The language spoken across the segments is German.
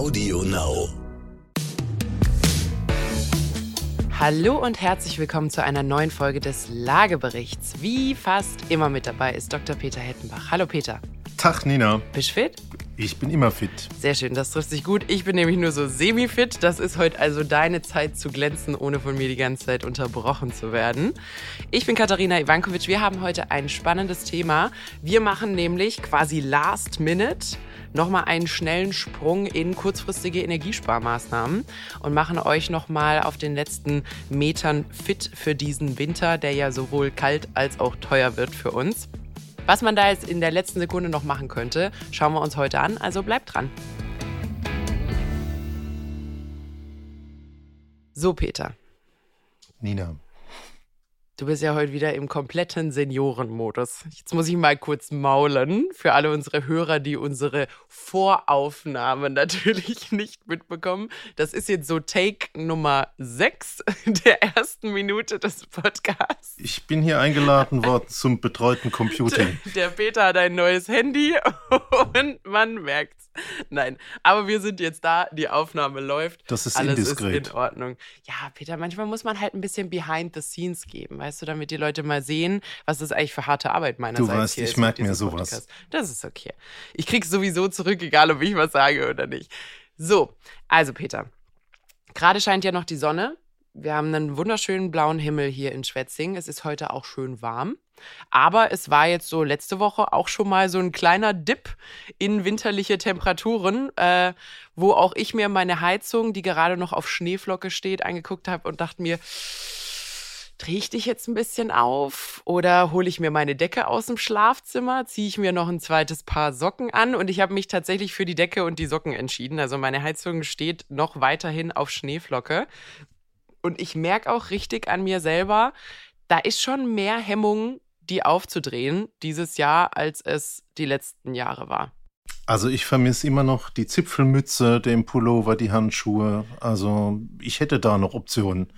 Audio Now. Hallo und herzlich willkommen zu einer neuen Folge des Lageberichts. Wie fast immer mit dabei ist Dr. Peter Hettenbach. Hallo Peter. Tag Nina, Bist du fit? Ich bin immer fit. Sehr schön, das trifft sich gut. Ich bin nämlich nur so semi-fit. Das ist heute also deine Zeit zu glänzen, ohne von mir die ganze Zeit unterbrochen zu werden. Ich bin Katharina Ivankovic. Wir haben heute ein spannendes Thema. Wir machen nämlich quasi Last Minute nochmal einen schnellen Sprung in kurzfristige Energiesparmaßnahmen und machen euch nochmal auf den letzten Metern fit für diesen Winter, der ja sowohl kalt als auch teuer wird für uns. Was man da jetzt in der letzten Sekunde noch machen könnte, schauen wir uns heute an. Also bleibt dran. So, Peter, Nina, du bist ja heute wieder im kompletten Seniorenmodus. Jetzt muss ich mal kurz maulen für alle unsere Hörer, die unsere Voraufnahme natürlich nicht mitbekommen. Das ist jetzt so Take Nummer 6 der ersten Minute des Podcasts. ich bin hier eingeladen worden zum betreuten Computing. Der Peter hat ein neues Handy und man merkt's. Nein, aber wir sind jetzt da, die Aufnahme läuft. Das ist Alles indiskret. ist in Ordnung. Ja, Peter, manchmal muss man halt ein bisschen behind the scenes geben, weißt du, damit die Leute mal sehen, was das eigentlich für harte Arbeit meinerseits Du weißt, hier ich ist. merk mit mir sowas. Podcast. Das ist okay. Ich krieg's sowieso zurück, egal ob ich was sage oder nicht. So, also Peter, gerade scheint ja noch die Sonne. Wir haben einen wunderschönen blauen Himmel hier in Schwetzing. Es ist heute auch schön warm. Aber es war jetzt so letzte Woche auch schon mal so ein kleiner Dip in winterliche Temperaturen, äh, wo auch ich mir meine Heizung, die gerade noch auf Schneeflocke steht, angeguckt habe und dachte mir, drehe ich dich jetzt ein bisschen auf oder hole ich mir meine Decke aus dem Schlafzimmer, ziehe ich mir noch ein zweites Paar Socken an und ich habe mich tatsächlich für die Decke und die Socken entschieden. Also meine Heizung steht noch weiterhin auf Schneeflocke und ich merke auch richtig an mir selber, da ist schon mehr Hemmung, die aufzudrehen dieses Jahr, als es die letzten Jahre war. Also ich vermisse immer noch die Zipfelmütze, den Pullover, die Handschuhe. Also ich hätte da noch Optionen.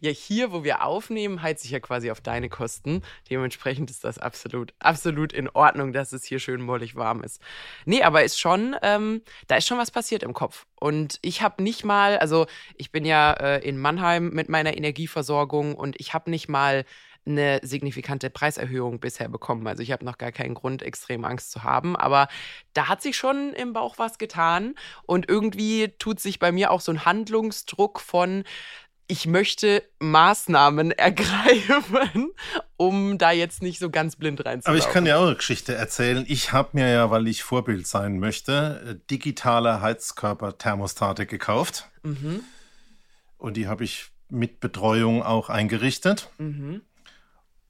Ja, hier, wo wir aufnehmen, heizt sich ja quasi auf deine Kosten. Dementsprechend ist das absolut, absolut in Ordnung, dass es hier schön mollig warm ist. Nee, aber ist schon, ähm, da ist schon was passiert im Kopf. Und ich habe nicht mal, also ich bin ja äh, in Mannheim mit meiner Energieversorgung und ich habe nicht mal eine signifikante Preiserhöhung bisher bekommen. Also ich habe noch gar keinen Grund, extrem Angst zu haben. Aber da hat sich schon im Bauch was getan. Und irgendwie tut sich bei mir auch so ein Handlungsdruck von, ich möchte Maßnahmen ergreifen, um da jetzt nicht so ganz blind Aber reinzulaufen. ich kann dir auch eine Geschichte erzählen. Ich habe mir ja, weil ich Vorbild sein möchte, äh, digitale Heizkörperthermostate gekauft. Mhm, Und die habe ich mit Betreuung auch eingerichtet. mhm.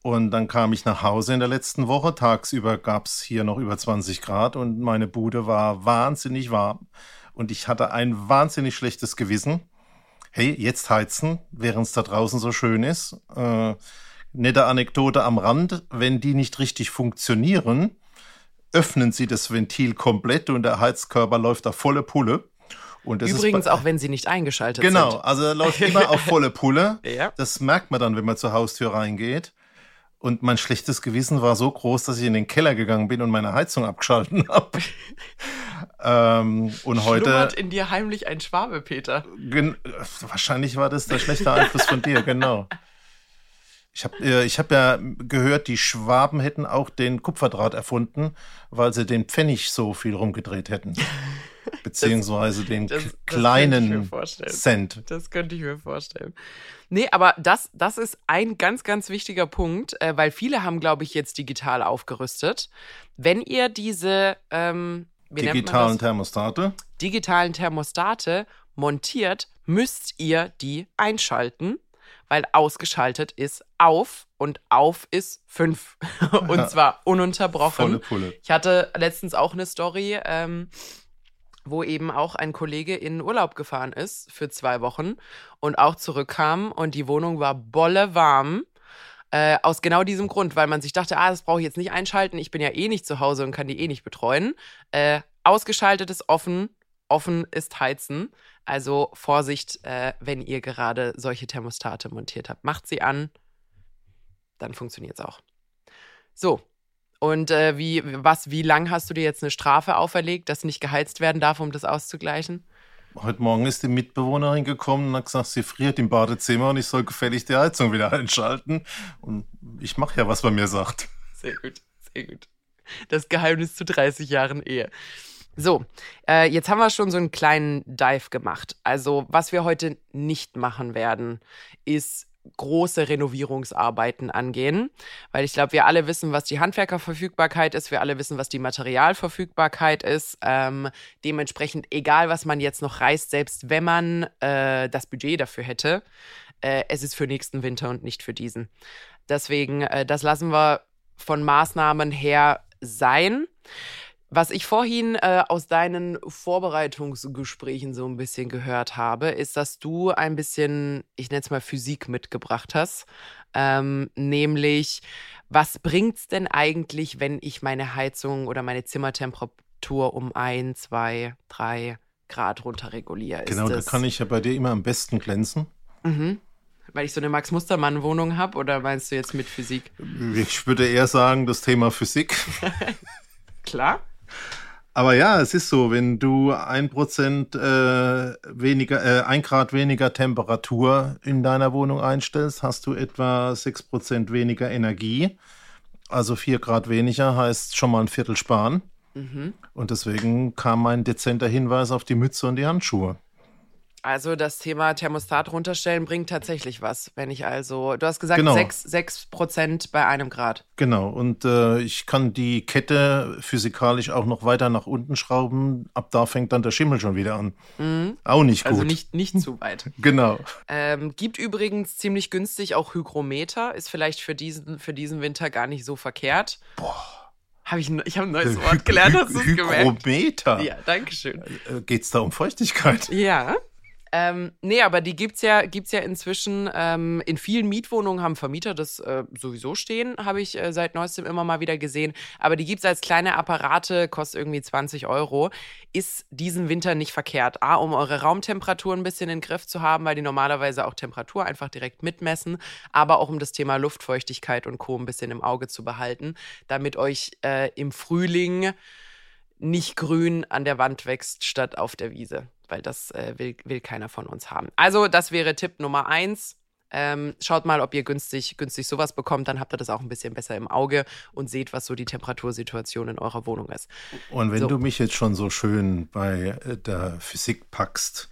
Und dann kam ich nach Hause in der letzten Woche. Tagsüber gab es hier noch über 20 Grad und meine Bude war wahnsinnig warm. Und ich hatte ein wahnsinnig schlechtes Gewissen. Hey, jetzt heizen, während es da draußen so schön ist. Äh, nette Anekdote am Rand. Wenn die nicht richtig funktionieren, öffnen sie das Ventil komplett und der Heizkörper läuft auf volle Pulle. Übrigens auch, wenn sie nicht eingeschaltet Genau, sind. also er läuft immer auf volle Pulle. Ja. Das merkt man dann, wenn man zur Haustür reingeht. Und mein schlechtes Gewissen war so groß, dass ich in den Keller gegangen bin und meine Heizung abgeschalten habe. ähm, und heute, Schlummert in dir heimlich ein Schwabe, Peter. wahrscheinlich war das der schlechte Einfluss von dir, genau. Ich habe äh, ich hab ja gehört, die Schwaben hätten auch den Kupferdraht erfunden, weil sie den Pfennig so viel rumgedreht hätten. Beziehungsweise den das- das kleinen. Cent. Das könnte ich mir vorstellen. Nee, aber das, das ist ein ganz, ganz wichtiger Punkt, äh, weil viele haben, glaube ich, jetzt digital aufgerüstet. Wenn ihr diese ähm, Digitalen? Thermostate. digitalen Thermostate montiert, müsst ihr die einschalten, weil ausgeschaltet ist auf und auf ist fünf. und zwar ununterbrochen. Volle Pulle. Ich hatte letztens auch eine Story, ähm, wo eben auch ein Kollege in Urlaub gefahren ist für zwei Wochen und auch zurückkam und die Wohnung war bolle warm. Äh, aus genau diesem Grund, weil man sich dachte, ah, das brauche ich jetzt nicht einschalten, ich bin ja eh nicht zu Hause und kann die eh nicht betreuen. Äh, ausgeschaltet ist offen, offen ist heizen. Also Vorsicht, äh, wenn ihr gerade solche Thermostate montiert habt. Macht sie an, dann funktioniert es auch. So, Und äh, wie, was, wie lang hast du dir jetzt eine Strafe auferlegt, dass nicht geheizt werden darf, um das auszugleichen? Heute Morgen ist die Mitbewohnerin gekommen und hat gesagt, sie friert im Badezimmer und ich soll gefällig die Heizung wieder einschalten. Und ich mache ja, was man mir sagt. Sehr gut, sehr gut. Das Geheimnis zu 30 Jahren Ehe. So, äh, jetzt haben wir schon so einen kleinen Dive gemacht. Also, was wir heute nicht machen werden, ist große Renovierungsarbeiten angehen, weil ich glaube, wir alle wissen, was die Handwerkerverfügbarkeit ist, wir alle wissen, was die Materialverfügbarkeit ist. Ähm, dementsprechend, egal was man jetzt noch reißt, selbst wenn man äh, das Budget dafür hätte, äh, es ist für nächsten Winter und nicht für diesen. Deswegen, äh, das lassen wir von Maßnahmen her sein. Was ich vorhin äh, aus deinen Vorbereitungsgesprächen so ein bisschen gehört habe, ist, dass du ein bisschen, ich nenne es mal Physik mitgebracht hast. Ähm, nämlich, was bringt's denn eigentlich, wenn ich meine Heizung oder meine Zimmertemperatur um ein, zwei, drei Grad runterreguliere? Genau, da kann ich ja bei dir immer am besten glänzen. Mhm. Weil ich so eine Max-Mustermann-Wohnung habe oder meinst du jetzt mit Physik? Ich würde eher sagen, das Thema Physik. Klar. Aber ja, es ist so, wenn du ein Prozent äh, weniger, äh, ein Grad weniger Temperatur in deiner Wohnung einstellst, hast du etwa sechs Prozent weniger Energie. Also vier Grad weniger heißt schon mal ein Viertel sparen. Mhm. Und deswegen kam mein dezenter Hinweis auf die Mütze und die Handschuhe. Also das Thema Thermostat runterstellen bringt tatsächlich was. Wenn ich also, du hast gesagt, genau. 6, 6 Prozent bei einem Grad. Genau, und äh, ich kann die Kette physikalisch auch noch weiter nach unten schrauben. Ab da fängt dann der Schimmel schon wieder an. Mhm. Auch nicht also gut. Also nicht, nicht zu weit. genau. Ähm, gibt übrigens ziemlich günstig auch Hygrometer. Ist vielleicht für diesen, für diesen Winter gar nicht so verkehrt. Boah. Hab ich ich habe ein neues Wort gelernt, hast du es gemerkt? Hygrometer? Ja, danke schön. Äh, Geht es da um Feuchtigkeit? Ja. Ähm, nee, aber die gibt's ja, gibt's ja inzwischen ähm, in vielen Mietwohnungen haben Vermieter das äh, sowieso stehen, habe ich äh, seit neuestem immer mal wieder gesehen. Aber die gibt's als kleine Apparate, kostet irgendwie 20 Euro. Ist diesen Winter nicht verkehrt. A, um eure Raumtemperatur ein bisschen in den Griff zu haben, weil die normalerweise auch Temperatur einfach direkt mitmessen, aber auch um das Thema Luftfeuchtigkeit und Co. ein bisschen im Auge zu behalten, damit euch äh, im Frühling nicht grün an der Wand wächst statt auf der Wiese weil das äh, will, will keiner von uns haben. Also, das wäre Tipp Nummer eins. Ähm, schaut mal, ob ihr günstig, günstig sowas bekommt, dann habt ihr das auch ein bisschen besser im Auge und seht, was so die Temperatursituation in eurer Wohnung ist. Und wenn so. du mich jetzt schon so schön bei äh, der Physik packst,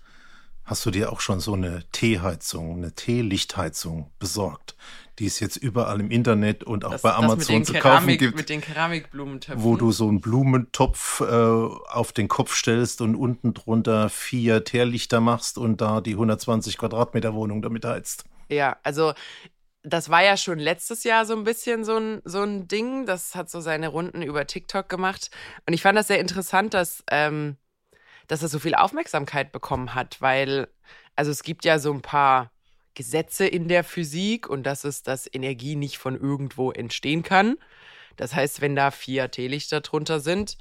hast du dir auch schon so eine Teeheizung, eine Teelichtheizung besorgt, die es jetzt überall im Internet und auch das, bei Amazon zu kaufen gibt. Mit den Keramikblumentöpfen. Wo du so einen Blumentopf äh, auf den Kopf stellst und unten drunter vier Teerlichter machst und da die 120 Quadratmeter Wohnung damit heizt. Ja, also das war ja schon letztes Jahr so ein bisschen so ein, so ein Ding. Das hat so seine Runden über TikTok gemacht. Und ich fand das sehr interessant, dass, ähm, dass es so viel Aufmerksamkeit bekommen hat, weil, also es gibt ja so ein paar Gesetze in der Physik und das ist, dass Energie nicht von irgendwo entstehen kann. Das heißt, wenn da vier Teelichter drunter sind,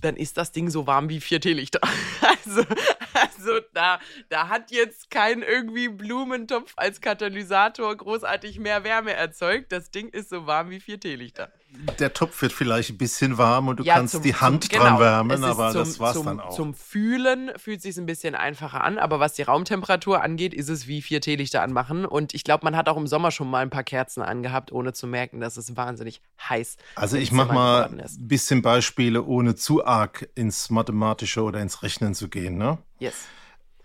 dann ist das Ding so warm wie vier Teelichter. Also, also da, da hat jetzt kein irgendwie Blumentopf als Katalysator großartig mehr Wärme erzeugt. Das Ding ist so warm wie vier Teelichter. Der Topf wird vielleicht ein bisschen warm und du ja, kannst zum, die Hand zum, dran genau, wärmen, aber zum, das war's zum, dann auch. Zum Fühlen fühlt sich ein bisschen einfacher an, aber was die Raumtemperatur angeht, ist es wie vier Teelichter anmachen. Und ich glaube, man hat auch im Sommer schon mal ein paar Kerzen angehabt, ohne zu merken, dass es wahnsinnig heiß Also ich mache mal ein bisschen Beispiele, ohne zu arg ins Mathematische oder ins Rechnen zu gehen. Ne? Yes.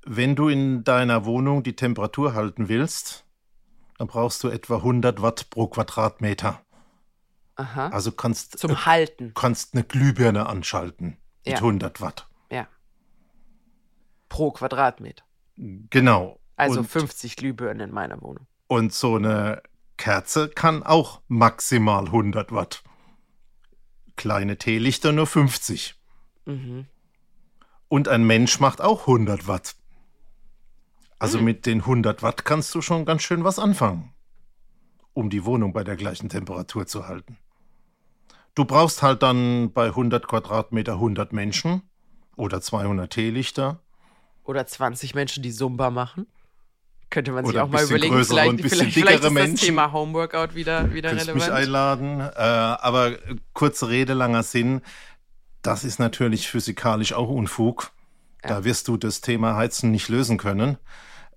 Wenn du in deiner Wohnung die Temperatur halten willst, dann brauchst du etwa 100 Watt pro Quadratmeter. Aha. Also kannst zum äh, Halten kannst eine Glühbirne anschalten mit ja. 100 Watt. Ja. Pro Quadratmeter. Genau. Also und, 50 Glühbirnen in meiner Wohnung. Und so eine Kerze kann auch maximal 100 Watt. Kleine Teelichter nur 50. Mhm. Und ein Mensch macht auch 100 Watt. Also mhm. mit den 100 Watt kannst du schon ganz schön was anfangen, um die Wohnung bei der gleichen Temperatur zu halten. Du brauchst halt dann bei 100 Quadratmeter 100 Menschen oder 200 Teelichter. Oder 20 Menschen, die Zumba machen. Könnte man sich Oder auch mal überlegen, größere und vielleicht, bisschen vielleicht, vielleicht dickere ist das Menschen. Thema Homeworkout wieder, wieder relevant. mich einladen. Äh, aber kurze Rede, langer Sinn. Das ist natürlich physikalisch auch Unfug. Da wirst du das Thema Heizen nicht lösen können.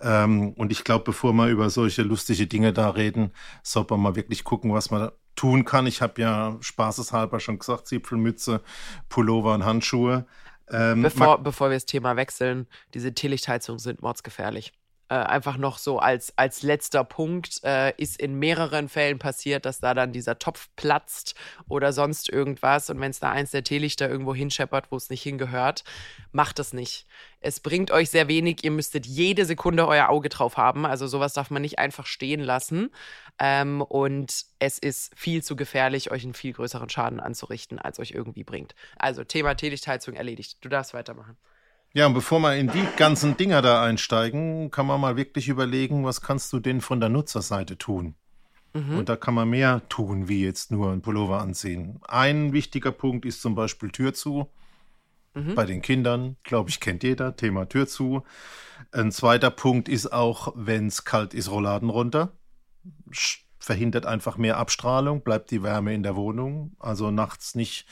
Ähm, und ich glaube, bevor wir über solche lustige Dinge da reden, sollte man mal wirklich gucken, was man tun kann. Ich habe ja spaßeshalber schon gesagt, Zipfelmütze, Pullover und Handschuhe. Ähm, Bevor, bevor wir das Thema wechseln, diese Teelichtheizungen sind mordsgefährlich. Äh, einfach noch so als, als letzter Punkt äh, ist in mehreren Fällen passiert, dass da dann dieser Topf platzt oder sonst irgendwas. Und wenn es da eins der Teelichter irgendwo hinscheppert, wo es nicht hingehört, macht es nicht. Es bringt euch sehr wenig. Ihr müsstet jede Sekunde euer Auge drauf haben. Also sowas darf man nicht einfach stehen lassen. Ähm, und es ist viel zu gefährlich, euch einen viel größeren Schaden anzurichten, als euch irgendwie bringt. Also Thema Teelichtheizung erledigt. Du darfst weitermachen. Ja, und bevor wir in die ganzen Dinger da einsteigen, kann man mal wirklich überlegen, was kannst du denn von der Nutzerseite tun? Und da kann man mehr tun, wie jetzt nur ein Pullover anziehen. Ein wichtiger Punkt ist zum Beispiel Tür zu. Bei den Kindern, glaube ich, kennt jeder, Thema Tür zu. Ein zweiter Punkt ist auch, wenn es kalt ist, Rolladen runter. Verhindert einfach mehr Abstrahlung, bleibt die Wärme in der Wohnung. Also nachts nicht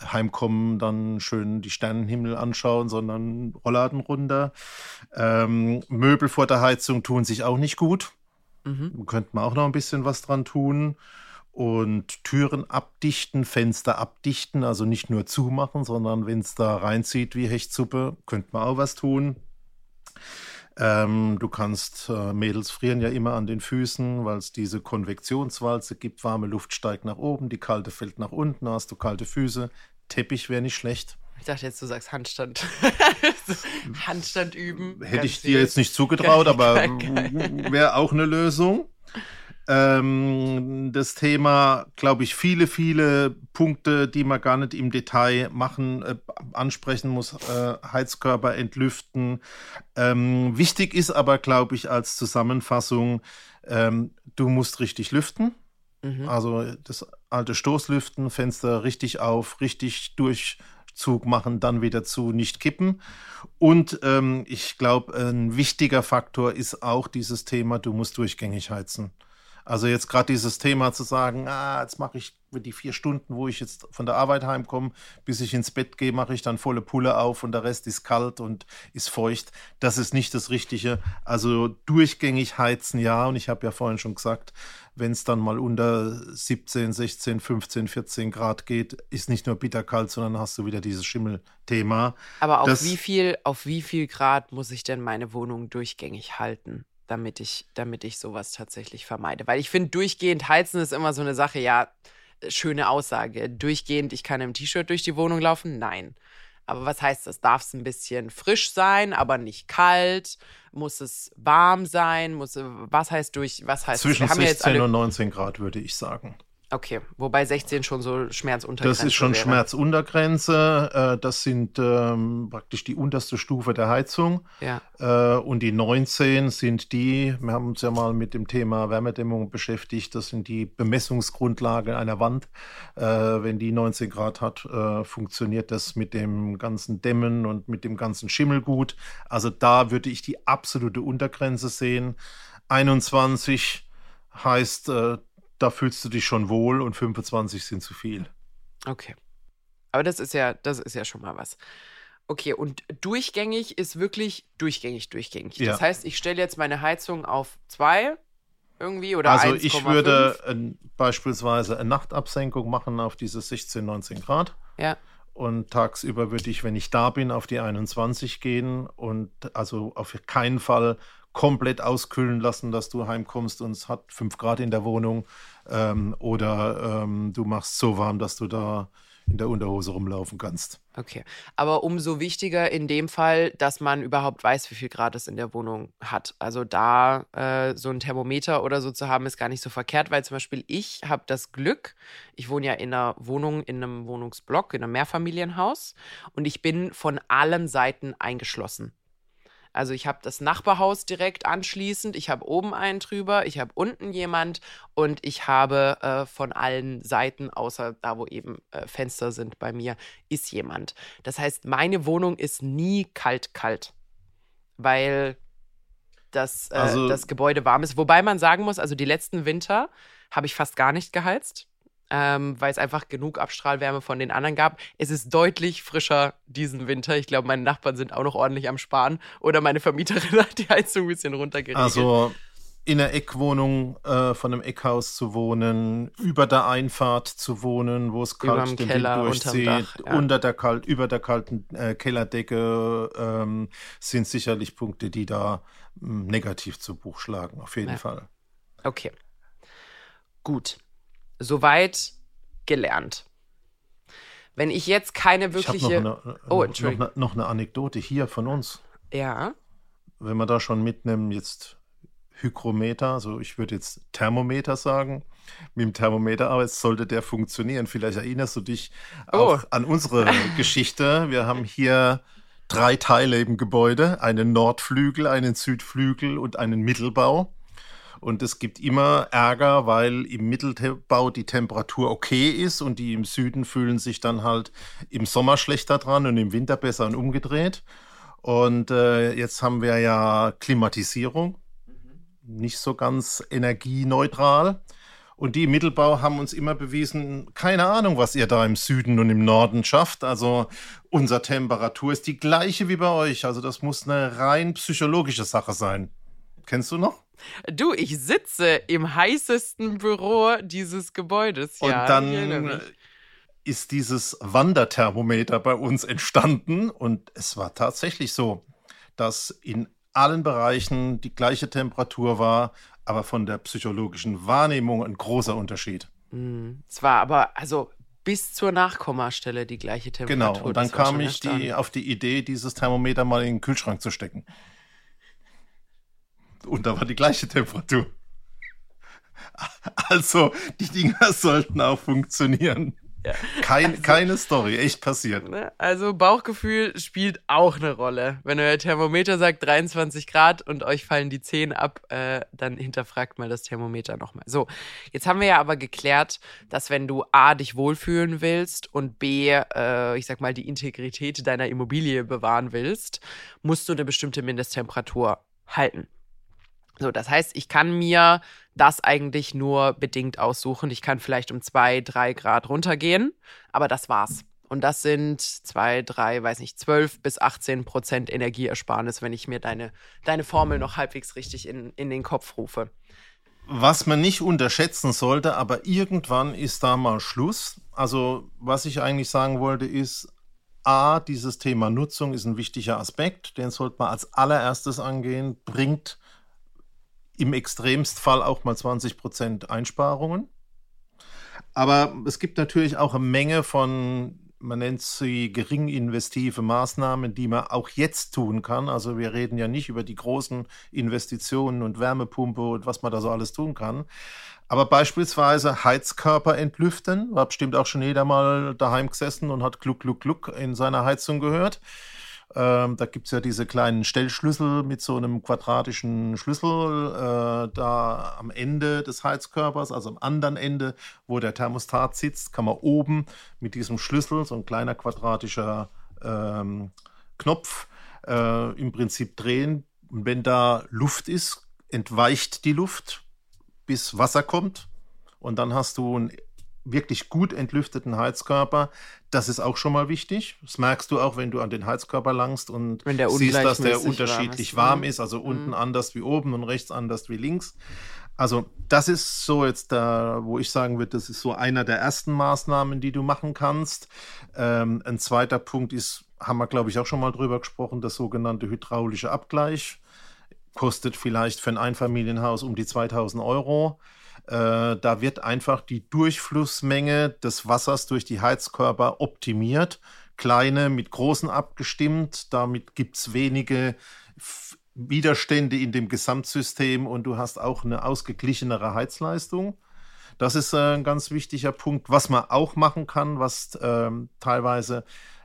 heimkommen, dann schön die Sternenhimmel anschauen, sondern Rollladen runter. Ähm, Möbel vor der Heizung tun sich auch nicht gut. Könnte man auch noch ein bisschen was dran tun. Und Türen abdichten, Fenster abdichten, also nicht nur zumachen, sondern wenn es da reinzieht wie Hechtsuppe, könnte man auch was tun. Ähm, du kannst, äh, Mädels frieren ja immer an den Füßen, weil es diese Konvektionswalze gibt. Warme Luft steigt nach oben, die kalte fällt nach unten, hast du kalte Füße. Teppich wäre nicht schlecht. Ich dachte jetzt, du sagst Handstand. Handstand üben. Hätte ich dir jetzt nicht zugetraut, aber wäre auch eine Lösung. Ähm, das Thema, glaube ich, viele, viele Punkte, die man gar nicht im Detail machen, äh, ansprechen muss. Äh, Heizkörper entlüften. Ähm, wichtig ist aber, glaube ich, als Zusammenfassung, ähm, du musst richtig lüften. Mhm. Also das alte Stoßlüften, Fenster richtig auf, richtig Durchzug machen, dann wieder zu, nicht kippen. Und ähm, ich glaube, ein wichtiger Faktor ist auch dieses Thema, du musst durchgängig heizen. Also jetzt gerade dieses Thema zu sagen, ah, jetzt mache ich die vier Stunden, wo ich jetzt von der Arbeit heimkomme, bis ich ins Bett gehe, mache ich dann volle Pulle auf und der Rest ist kalt und ist feucht. Das ist nicht das Richtige. Also durchgängig heizen, ja. Und ich habe ja vorhin schon gesagt, wenn es dann mal unter 17, 16, 15, 14 Grad geht, ist nicht nur bitterkalt, sondern hast du wieder dieses Schimmelthema. Aber auf Das- wie viel, auf wie viel Grad muss ich denn meine Wohnung durchgängig halten, damit ich, damit ich sowas tatsächlich vermeide? Weil ich finde, durchgehend heizen ist immer so eine Sache, ja, schöne Aussage. Durchgehend, ich kann im T-Shirt durch die Wohnung laufen? Nein. Aber was heißt das? Darf es ein bisschen frisch sein, aber nicht kalt? Muss es warm sein? Muss, was heißt durch, was heißt Zwischen das? Wir haben ja jetzt 16 alle, und 19 Grad, würde ich sagen. Okay, wobei 16 schon so Schmerzuntergrenze Das ist schon wäre. Schmerzuntergrenze. Äh, das sind ähm, praktisch die unterste Stufe der Heizung. Ja. Äh, und die 19 sind die, wir haben uns ja mal mit dem Thema Wärmedämmung beschäftigt, das sind die Bemessungsgrundlagen einer Wand. Äh, wenn die 19 Grad hat, äh, funktioniert das mit dem ganzen Dämmen und mit dem ganzen Schimmel gut. Also da würde ich die absolute Untergrenze sehen. 21 heißt, da fühlst du dich schon wohl und 25 sind zu viel. Okay. Aber das ist ja, das ist ja schon mal was. Okay, und durchgängig ist wirklich durchgängig, durchgängig. Ja. Das heißt, ich stelle jetzt meine Heizung auf 2 irgendwie oder Also 1,5. ich würde äh, beispielsweise eine Nachtabsenkung machen auf diese 16, 19 Grad. Ja, Und tagsüber würde ich, wenn ich da bin, auf die 21 gehen und also auf keinen Fall komplett auskühlen lassen, dass du heimkommst und es hat 5 Grad in der Wohnung. Ähm, oder ähm, du machst so warm, dass du da in der Unterhose rumlaufen kannst. okay. Aber umso wichtiger in dem Fall, dass man überhaupt weiß, wie viel Grad es in der Wohnung hat. Also da äh, so ein Thermometer oder so zu haben, ist gar nicht so verkehrt, weil zum Beispiel ich habe das Glück, ich wohne ja in einer Wohnung, in einem Wohnungsblock, in einem Mehrfamilienhaus und ich bin von allen Seiten eingeschlossen. Also ich habe das Nachbarhaus direkt anschließend, ich habe oben einen drüber, ich habe unten jemand und ich habe äh, von allen Seiten, außer da, wo eben äh, Fenster sind bei mir, ist jemand. Das heißt, meine Wohnung ist nie kalt, kalt. Weil dass äh, also, das Gebäude warm ist. Wobei man sagen muss, also die letzten Winter habe ich fast gar nicht geheizt. Ähm, weil es einfach genug Abstrahlwärme von den anderen gab. Es ist deutlich frischer diesen Winter. Ich glaube, meine Nachbarn sind auch noch ordentlich am Sparen. Oder meine Vermieterin hat die Heizung ein bisschen runtergeregelt. Also in einer Eckwohnung äh, von einem Eckhaus zu wohnen, über der Einfahrt zu wohnen, wo es kalt den Keller, Wind durchzieht, Dach, ja. unter der kalt, über der kalten äh, Kellerdecke ähm, sind sicherlich Punkte, die da mh, hm, negativ zu Buch schlagen, auf jeden ja. Fall. Okay. Gut. Soweit gelernt. Wenn ich jetzt keine wirkliche. Ich noch, eine, oh, Entschuldigung. Noch, eine, noch eine Anekdote hier von uns. Ja. Wenn wir da schon mitnehmen, jetzt Hygrometer, also ich würde jetzt Thermometer sagen. Mit dem Thermometer, aber jetzt sollte der funktionieren. Vielleicht erinnerst du dich oh. auch an unsere Geschichte. Wir haben hier drei Teile im Gebäude, einen Nordflügel, einen Südflügel und einen Mittelbau. Und es gibt immer Ärger, weil im Mittelbau die Temperatur okay ist und die im Süden fühlen sich dann halt im Sommer schlechter dran und im Winter besser und umgedreht. Und äh, jetzt haben wir ja Klimatisierung nicht so ganz energieneutral. Und die im Mittelbau haben uns immer bewiesen, keine Ahnung, was ihr da im Süden und im Norden schafft. Also unsere Temperatur ist die gleiche wie bei euch. Also das muss eine rein psychologische Sache sein. Kennst du noch? Du, ich sitze im heißesten Büro dieses Gebäudes. Ja, und dann ist dieses Wanderthermometer bei uns entstanden und es war tatsächlich so, dass in allen Bereichen die gleiche Temperatur war, aber von der psychologischen Wahrnehmung ein großer Unterschied. Mhm. Es war aber, also bis zur Nachkommastelle die gleiche Temperatur. Genau, und dann kam ich die, auf die Idee, dieses Thermometer mal in den Kühlschrank zu stecken. Und da war die gleiche Temperatur. Also, die Dinger sollten auch funktionieren. Ja. Kein, also, keine Story, echt passiert. Ne? Also Bauchgefühl spielt auch eine Rolle. Wenn euer Thermometer sagt 23 Grad und euch fallen die Zehen ab, äh, dann hinterfragt mal das Thermometer nochmal. So, jetzt haben wir ja aber geklärt, dass wenn du A, dich wohlfühlen willst und B, äh, ich sag mal, die Integrität deiner Immobilie bewahren willst, musst du eine bestimmte Mindesttemperatur halten. So, das heißt, ich kann mir das eigentlich nur bedingt aussuchen. Ich kann vielleicht um zwei, drei Grad runtergehen, aber das war's. Und das sind zwei, drei, weiß nicht, zwölf bis 18 Prozent Energieersparnis, wenn ich mir deine, deine Formel noch halbwegs richtig in, in den Kopf rufe. Was man nicht unterschätzen sollte, aber irgendwann ist da mal Schluss. Also, was ich eigentlich sagen wollte, ist, A, dieses Thema Nutzung ist ein wichtiger Aspekt, den sollte man als allererstes angehen, bringt im Extremstfall auch mal 20 Prozent Einsparungen. Aber es gibt natürlich auch eine Menge von, man nennt sie gering investive Maßnahmen, die man auch jetzt tun kann. Also wir reden ja nicht über die großen Investitionen und Wärmepumpe und was man da so alles tun kann. Aber beispielsweise Heizkörper entlüften, war bestimmt auch schon jeder mal daheim gesessen und hat Gluck, Gluck, Gluck in seiner Heizung gehört. Ähm, da gibt es ja diese kleinen Stellschlüssel mit so einem quadratischen Schlüssel äh, da am Ende des Heizkörpers, also am anderen Ende, wo der Thermostat sitzt, kann man oben mit diesem Schlüssel, so ein kleiner quadratischer ähm, Knopf, äh, im Prinzip drehen. Und wenn da Luft ist, entweicht die Luft, bis Wasser kommt. Und dann hast du ein wirklich gut entlüfteten Heizkörper. Das ist auch schon mal wichtig. Das merkst du auch, wenn du an den Heizkörper langst und siehst, dass der unterschiedlich warm ist, warm ist also mhm. unten anders wie oben und rechts anders wie links. Also das ist so jetzt da, wo ich sagen würde, das ist so einer der ersten Maßnahmen, die du machen kannst. Ähm, ein zweiter Punkt ist, haben wir glaube ich auch schon mal drüber gesprochen, das sogenannte hydraulische Abgleich. Kostet vielleicht für ein Einfamilienhaus um die 2000 Euro. Äh, da wird einfach die Durchflussmenge des Wassers durch die Heizkörper optimiert. Kleine mit großen abgestimmt. Damit gibt es wenige Widerstände in dem Gesamtsystem und du hast auch eine ausgeglichenere Heizleistung. Das ist äh, ein ganz wichtiger Punkt. Was man auch machen kann, was ähm, teilweise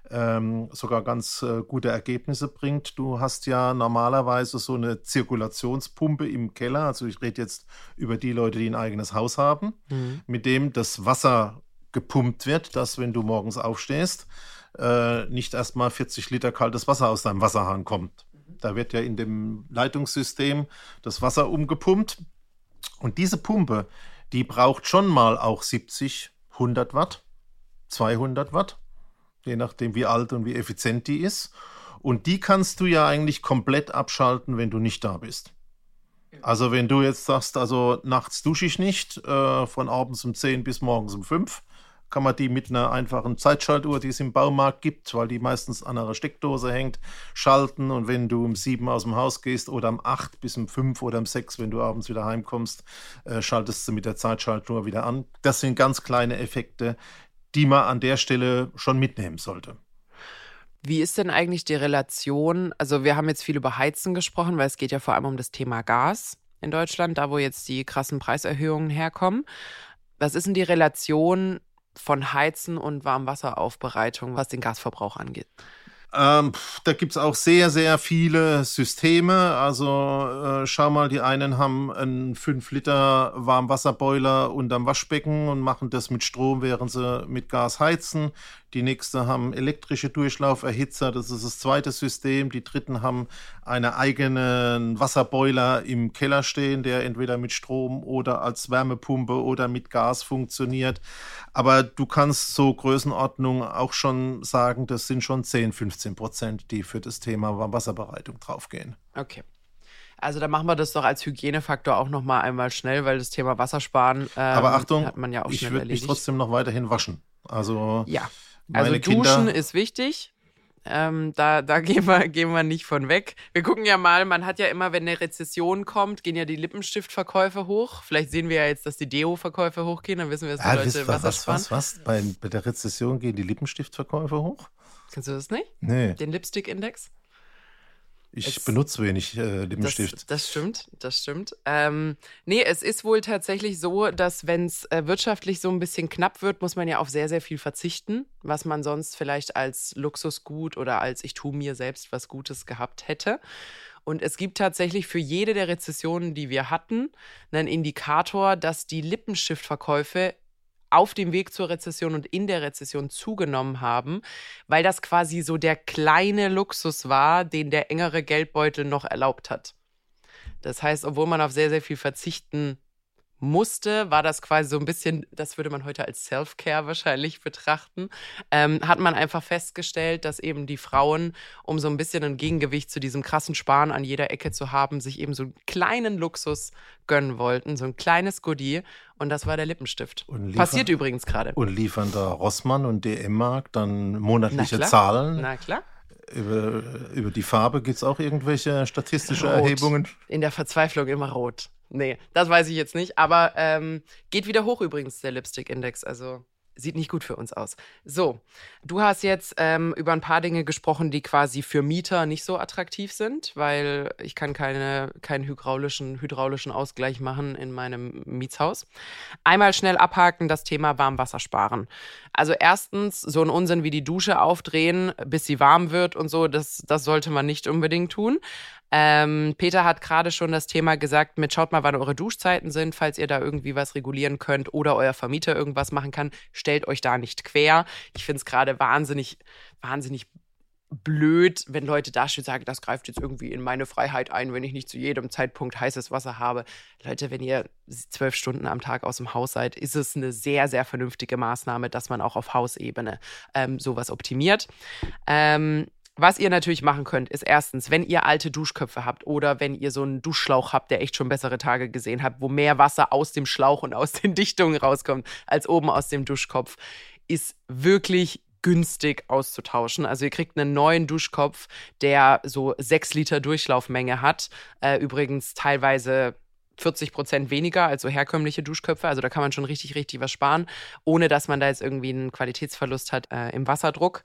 ähm, sogar ganz äh, gute Ergebnisse bringt. Du hast ja normalerweise so eine Zirkulationspumpe im Keller, also ich rede jetzt über die Leute, die ein eigenes Haus haben, mhm. mit dem das Wasser gepumpt wird, dass wenn du morgens aufstehst, äh, nicht erstmal 40 Liter kaltes Wasser aus deinem Wasserhahn kommt. Da wird ja in dem Leitungssystem das Wasser umgepumpt. Und diese Pumpe, die braucht schon mal auch 70, 100 Watt, 200 Watt, je nachdem wie alt und wie effizient die ist. Und die kannst du ja eigentlich komplett abschalten, wenn du nicht da bist. Also wenn du jetzt sagst, also nachts dusche ich nicht, äh, von abends um 10 bis morgens um 5, kann man die mit einer einfachen Zeitschaltuhr, die es im Baumarkt gibt, weil die meistens an einer Steckdose hängt, schalten. Und wenn du um sieben aus dem Haus gehst oder um acht bis um fünf oder um sechs, wenn du abends wieder heimkommst, äh, schaltest du mit der Zeitschaltuhr wieder an. Das sind ganz kleine Effekte, die man an der Stelle schon mitnehmen sollte. Wie ist denn eigentlich die Relation? Also wir haben jetzt viel über Heizen gesprochen, weil es geht ja vor allem um das Thema Gas in Deutschland, da wo jetzt die krassen Preiserhöhungen herkommen. Was ist denn die Relation von Heizen und Warmwasseraufbereitung, was den Gasverbrauch angeht? Ähm, da gibt es auch sehr, sehr viele Systeme. Also äh, schau mal, die einen haben einen 5 Liter Warmwasserboiler unterm Waschbecken und machen das mit Strom, während sie mit Gas heizen. Die nächste haben elektrische Durchlauferhitzer, das ist das zweite System. Die dritten haben einen eigenen Wasserboiler im Keller stehen, der entweder mit Strom oder als Wärmepumpe oder mit Gas funktioniert. Aber du kannst so Größenordnung auch schon sagen, das sind schon 10, 15 Prozent, die für das Thema Wasserbereitung draufgehen. Okay. Also da machen wir das doch als Hygienefaktor auch noch mal einmal schnell, weil das Thema Wassersparen ähm, Aber Achtung, hat man ja auch ich schnell würde mich trotzdem noch weiterhin waschen. Also ja, meine also Kinder, Duschen ist wichtig. Ähm, da da gehen, wir, gehen wir nicht von weg. Wir gucken ja mal, man hat ja immer, wenn eine Rezession kommt, gehen ja die Lippenstiftverkäufe hoch. Vielleicht sehen wir ja jetzt, dass die Deo-Verkäufe hochgehen, dann wissen wir, dass die ah, Leute was, sparen. was, was? Bei, bei der Rezession gehen die Lippenstiftverkäufe hoch? Kennst du das nicht? Nee, Den Lipstick-Index? Ich Es- benutze wenig äh, Das, Lippenstift. das stimmt, das stimmt. Ähm, nee, es ist wohl tatsächlich so, dass wenn es äh, wirtschaftlich so ein bisschen knapp wird, muss man ja auf sehr, sehr viel verzichten, was man sonst vielleicht als Luxusgut oder als ich tue mir selbst was Gutes gehabt hätte. Und es gibt tatsächlich für jede der Rezessionen, die wir hatten, einen Indikator, dass die Lippenstiftverkäufe auf dem Weg zur Rezession und in der Rezession zugenommen haben, weil das quasi so der kleine Luxus war, den der engere Geldbeutel noch erlaubt hat. Das heißt, obwohl man auf sehr, sehr viel verzichten musste, war das quasi so ein bisschen, das würde man heute als Self-Care wahrscheinlich betrachten, ähm, hat man einfach festgestellt, dass eben die Frauen, um so ein bisschen ein Gegengewicht zu diesem krassen Sparen an jeder Ecke zu haben, sich eben so einen kleinen Luxus gönnen wollten, so ein kleines Goodie und das war der Lippenstift. Und liefern- Passiert übrigens gerade. Und liefern da Rossmann und DM-Markt dann monatliche klar. Zahlen? Na klar. Über, über die Farbe gibt es auch irgendwelche statistische Rot. Erhebungen? In der Verzweiflung immer rot. Nee, das weiß ich jetzt nicht. Aber ähm, geht wieder hoch übrigens, der Lipstick-Index. Also sieht nicht gut für uns aus. So, du hast jetzt ähm, über ein paar Dinge gesprochen, die quasi für Mieter nicht so attraktiv sind, weil ich kann keine, keinen hydraulischen, hydraulischen Ausgleich machen in meinem Mietshaus. Einmal schnell abhaken, das Thema Warmwasser sparen. Also erstens, so ein Unsinn wie die Dusche aufdrehen, bis sie warm wird und so, das, das sollte man nicht unbedingt tun. Ähm, Peter hat gerade schon das Thema gesagt mit schaut mal, wann eure Duschzeiten sind, falls ihr da irgendwie was regulieren könnt oder euer Vermieter irgendwas machen kann, stellt euch da nicht quer. Ich finde es gerade wahnsinnig, wahnsinnig blöd, wenn Leute da und sagen, das greift jetzt irgendwie in meine Freiheit ein, wenn ich nicht zu jedem Zeitpunkt heißes Wasser habe. Leute, wenn ihr zwölf Stunden am Tag aus dem Haus seid, ist es eine sehr, sehr vernünftige Maßnahme, dass man auch auf Hausebene ähm, sowas optimiert. Ähm, was ihr natürlich machen könnt, ist erstens, wenn ihr alte Duschköpfe habt oder wenn ihr so einen Duschschlauch habt, der echt schon bessere Tage gesehen hat, wo mehr Wasser aus dem Schlauch und aus den Dichtungen rauskommt als oben aus dem Duschkopf, ist wirklich günstig auszutauschen. Also ihr kriegt einen neuen Duschkopf, der so sechs Liter Durchlaufmenge hat. Äh, übrigens teilweise 40 Prozent weniger als so herkömmliche Duschköpfe. Also da kann man schon richtig, richtig was sparen, ohne dass man da jetzt irgendwie einen Qualitätsverlust hat äh, im Wasserdruck.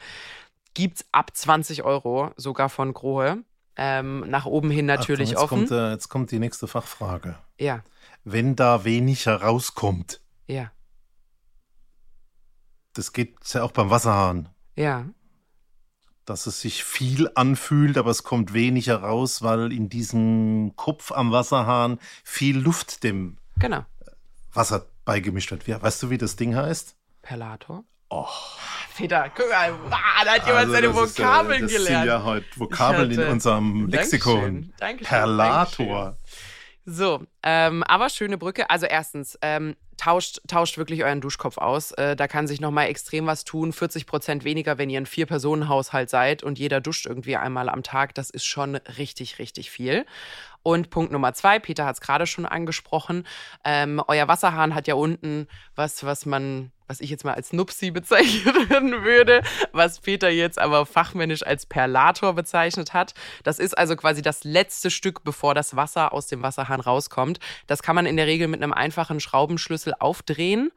Gibt's ab 20 Euro, sogar von Grohe. Ähm, nach oben hin natürlich Achtung, offen. jetzt Kommt, äh, jetzt kommt die nächste Fachfrage. Ja, Wenn da wenig herauskommt, ja, das geht ja auch beim Wasserhahn, ja. dass es sich viel anfühlt, aber es kommt wenig heraus, weil in diesem Kopf am Wasserhahn viel Luft dem Genau. Wasser beigemischt wird. Ja, weißt du, wie das Ding heißt? Perlator. Oh. Peter, guck mal, wow, da hat jemand also seine Vokabeln ist, äh, gelernt. Das sind ja heute Vokabeln hatte, in unserem Lexikon. Dankeschön, Perlator. Dankeschön. So, ähm, aber schöne Brücke. Also erstens, ähm, tauscht, tauscht wirklich euren Duschkopf aus. Äh, da kann sich nochmal extrem was tun. 40 Prozent weniger, wenn ihr ein Vier-Personen-Haushalt seid und jeder duscht irgendwie einmal am Tag. Das ist schon richtig, richtig viel. Und Punkt Nummer zwei, Peter hat es gerade schon angesprochen, ähm, euer Wasserhahn hat ja unten was, was man, was ich jetzt mal als Nupsi bezeichnen würde, was Peter jetzt aber fachmännisch als Perlator bezeichnet hat. Das ist also quasi das letzte Stück, bevor das Wasser aus dem Wasserhahn rauskommt. Das kann man in der Regel mit einem einfachen Schraubenschlüssel aufdrehen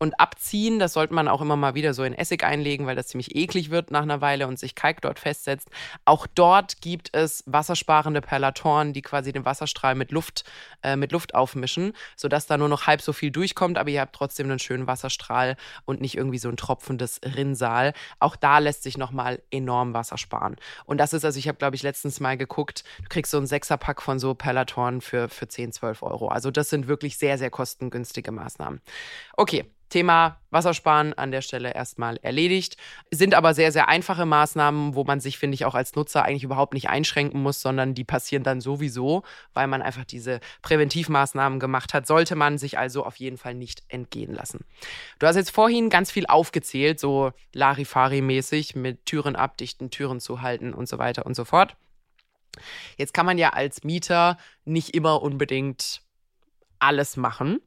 und abziehen. Das sollte man auch immer mal wieder so in Essig einlegen, weil das ziemlich eklig wird nach einer Weile und sich Kalk dort festsetzt. Auch dort gibt es wassersparende Perlatoren, die quasi den Wasserstrahl mit Luft, äh, mit Luft aufmischen, sodass da nur noch halb so viel durchkommt, aber ihr habt trotzdem einen schönen Wasserstrahl und nicht irgendwie so ein tropfendes Rinnsal. Auch da lässt sich nochmal enorm Wasser sparen. Und das ist, also ich habe, glaube ich, letztens mal geguckt, du kriegst so einen Sechserpack von so Perlatoren für, für 10, 12 Euro. Also das sind wirklich sehr, sehr kostengünstige Maßnahmen. Okay, Thema Wassersparen an der Stelle erstmal erledigt. Sind aber sehr, sehr einfache Maßnahmen, wo man sich, finde ich, auch als Nutzer eigentlich überhaupt nicht einschränken muss, sondern die passieren dann sowieso, weil man einfach diese Präventivmaßnahmen gemacht hat. Sollte man sich also auf jeden Fall nicht entgehen lassen. Du hast jetzt vorhin ganz viel aufgezählt, so Larifari-mäßig mit Türen abdichten, Türen zu halten und so weiter und so fort. Jetzt kann man ja als Mieter nicht immer unbedingt alles machen.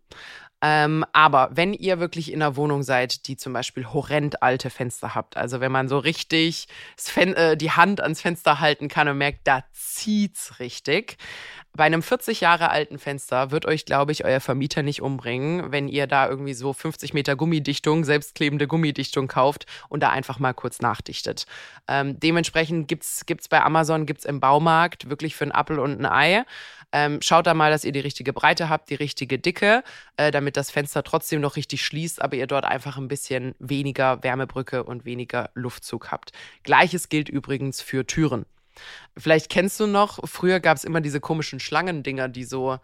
Ähm, aber wenn ihr wirklich in einer Wohnung seid, die zum Beispiel horrend alte Fenster habt, also wenn man so richtig äh, die Hand ans Fenster halten kann und merkt, da zieht's richtig. Bei einem 40 Jahre alten Fenster wird euch, glaube ich, euer Vermieter nicht umbringen, wenn ihr da irgendwie so 50 Meter Gummidichtung, selbstklebende Gummidichtung kauft und da einfach mal kurz nachdichtet. Ähm, dementsprechend gibt's gibt's bei Amazon, gibt's im Baumarkt wirklich für einen Apfel und ein Ei. Ähm, schaut da mal, dass ihr die richtige Breite habt, die richtige Dicke, äh, damit das Fenster trotzdem noch richtig schließt, aber ihr dort einfach ein bisschen weniger Wärmebrücke und weniger Luftzug habt. Gleiches gilt übrigens für Türen. Vielleicht kennst du noch, früher gab es immer diese komischen Schlangendinger, die so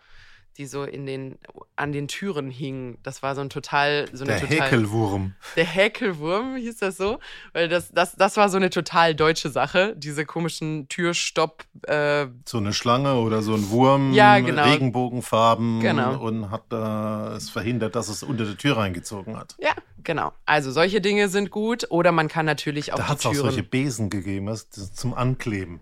die so in den, an den Türen hingen. Das war so ein total, so eine der total. Häkelwurm. Der Häkelwurm hieß das so? Weil das, das, das war so eine total deutsche Sache, diese komischen Türstopp. Äh so eine Schlange oder so ein Wurm, ja, genau. Regenbogenfarben genau. und hat äh, es verhindert, dass es unter der Tür reingezogen hat. Ja, genau. Also solche Dinge sind gut. Oder man kann natürlich auch da hat es auch solche Besen gegeben, zum Ankleben.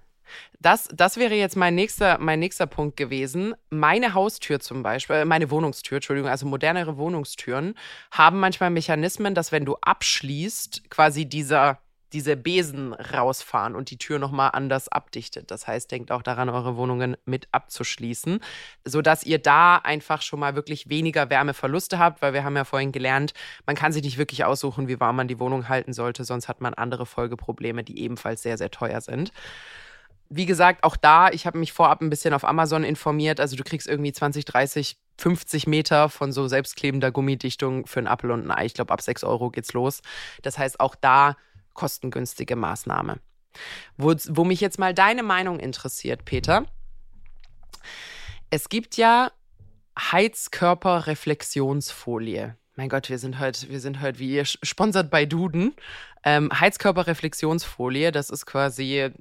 Das, das wäre jetzt mein nächster, mein nächster Punkt gewesen. Meine Haustür zum Beispiel, äh, meine Wohnungstür, Entschuldigung, also modernere Wohnungstüren haben manchmal Mechanismen, dass wenn du abschließt, quasi dieser, diese Besen rausfahren und die Tür nochmal anders abdichtet. Das heißt, denkt auch daran, eure Wohnungen mit abzuschließen, sodass ihr da einfach schon mal wirklich weniger Wärmeverluste habt, weil wir haben ja vorhin gelernt, man kann sich nicht wirklich aussuchen, wie warm man die Wohnung halten sollte, sonst hat man andere Folgeprobleme, die ebenfalls sehr, sehr teuer sind wie gesagt, auch da, ich habe mich vorab ein bisschen auf Amazon informiert. Also du kriegst irgendwie 20, 30, 50 Meter von so selbstklebender Gummidichtung für einen Apfel und ein Ei. Ich glaube, ab 6 Euro geht's los. Das heißt, auch da kostengünstige Maßnahme. Wo, wo mich jetzt mal deine Meinung interessiert, Peter. Es gibt ja Heizkörperreflexionsfolie. Mein Gott, wir sind heute, wir sind heute wie ihr sponsert bei Duden. Ähm, Heizkörperreflexionsfolie, das ist quasi äh,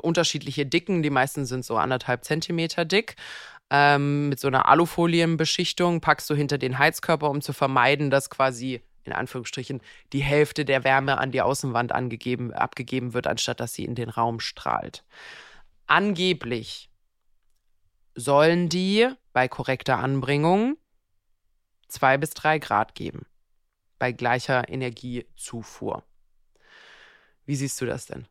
unterschiedliche Dicken. Die meisten sind so anderthalb Zentimeter dick. Ähm, mit so einer Alufolienbeschichtung packst du hinter den Heizkörper, um zu vermeiden, dass quasi in Anführungsstrichen die Hälfte der Wärme an die Außenwand angegeben, abgegeben wird, anstatt dass sie in den Raum strahlt. Angeblich sollen die bei korrekter Anbringung zwei bis drei Grad geben bei gleicher Energiezufuhr. Wie siehst du das denn?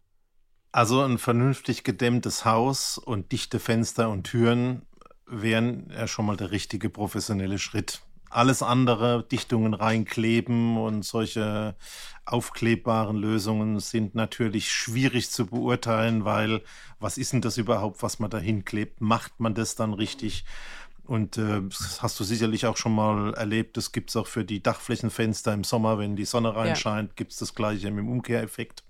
Also ein vernünftig gedämmtes Haus und dichte Fenster und Türen wären ja schon mal der richtige professionelle Schritt. Alles andere, Dichtungen reinkleben und solche aufklebbaren Lösungen sind natürlich schwierig zu beurteilen, weil was ist denn das überhaupt, was man da hinklebt? Macht man das dann richtig? Und äh, das hast du sicherlich auch schon mal erlebt. Das gibt es auch für die Dachflächenfenster im Sommer, wenn die Sonne reinscheint, ja. gibt es das gleiche mit dem Umkehreffekt.